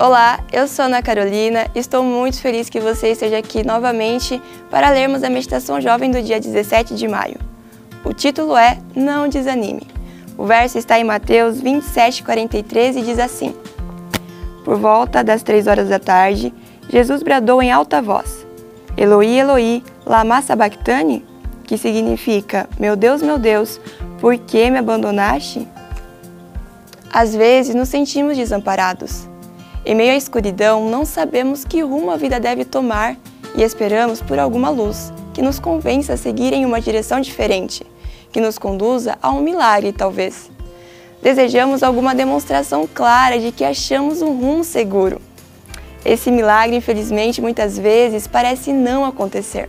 Olá, eu sou Ana Carolina estou muito feliz que você esteja aqui novamente para lermos a meditação jovem do dia 17 de maio. O título é Não Desanime. O verso está em Mateus 27, 43 e diz assim: Por volta das três horas da tarde, Jesus bradou em alta voz: Eloi, Eloi, lama sabachthani? Que significa: Meu Deus, meu Deus, por que me abandonaste? Às vezes nos sentimos desamparados em meio à escuridão, não sabemos que rumo a vida deve tomar e esperamos por alguma luz que nos convença a seguir em uma direção diferente, que nos conduza a um milagre, talvez. Desejamos alguma demonstração clara de que achamos um rumo seguro. Esse milagre, infelizmente, muitas vezes parece não acontecer.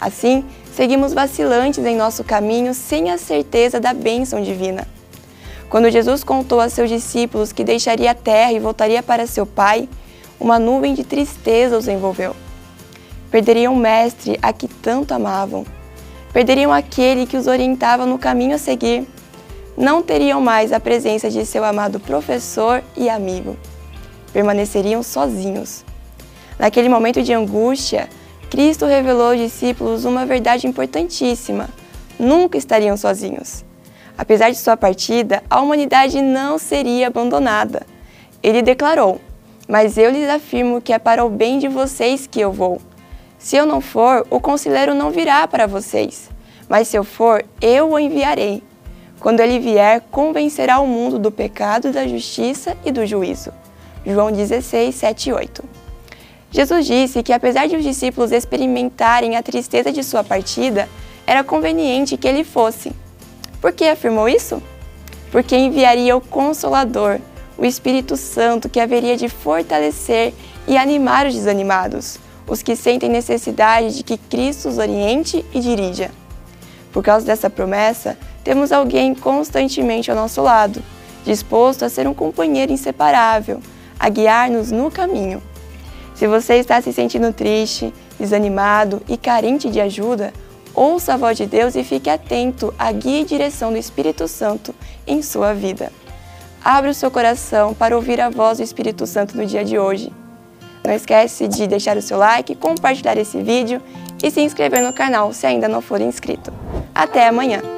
Assim, seguimos vacilantes em nosso caminho sem a certeza da bênção divina. Quando Jesus contou a seus discípulos que deixaria a terra e voltaria para seu Pai, uma nuvem de tristeza os envolveu. Perderiam o Mestre a que tanto amavam. Perderiam aquele que os orientava no caminho a seguir. Não teriam mais a presença de seu amado professor e amigo. Permaneceriam sozinhos. Naquele momento de angústia, Cristo revelou aos discípulos uma verdade importantíssima: nunca estariam sozinhos. Apesar de sua partida, a humanidade não seria abandonada. Ele declarou: Mas eu lhes afirmo que é para o bem de vocês que eu vou. Se eu não for, o conselheiro não virá para vocês. Mas se eu for, eu o enviarei. Quando ele vier, convencerá o mundo do pecado, da justiça e do juízo. João 16, 7 e 8. Jesus disse que, apesar de os discípulos experimentarem a tristeza de sua partida, era conveniente que ele fosse por que afirmou isso? Porque enviaria o Consolador, o Espírito Santo, que haveria de fortalecer e animar os desanimados, os que sentem necessidade de que Cristo os oriente e dirija. Por causa dessa promessa, temos alguém constantemente ao nosso lado, disposto a ser um companheiro inseparável, a guiar-nos no caminho. Se você está se sentindo triste, desanimado e carente de ajuda, Ouça a voz de Deus e fique atento à guia e direção do Espírito Santo em sua vida. Abra o seu coração para ouvir a voz do Espírito Santo no dia de hoje. Não esquece de deixar o seu like, compartilhar esse vídeo e se inscrever no canal se ainda não for inscrito. Até amanhã!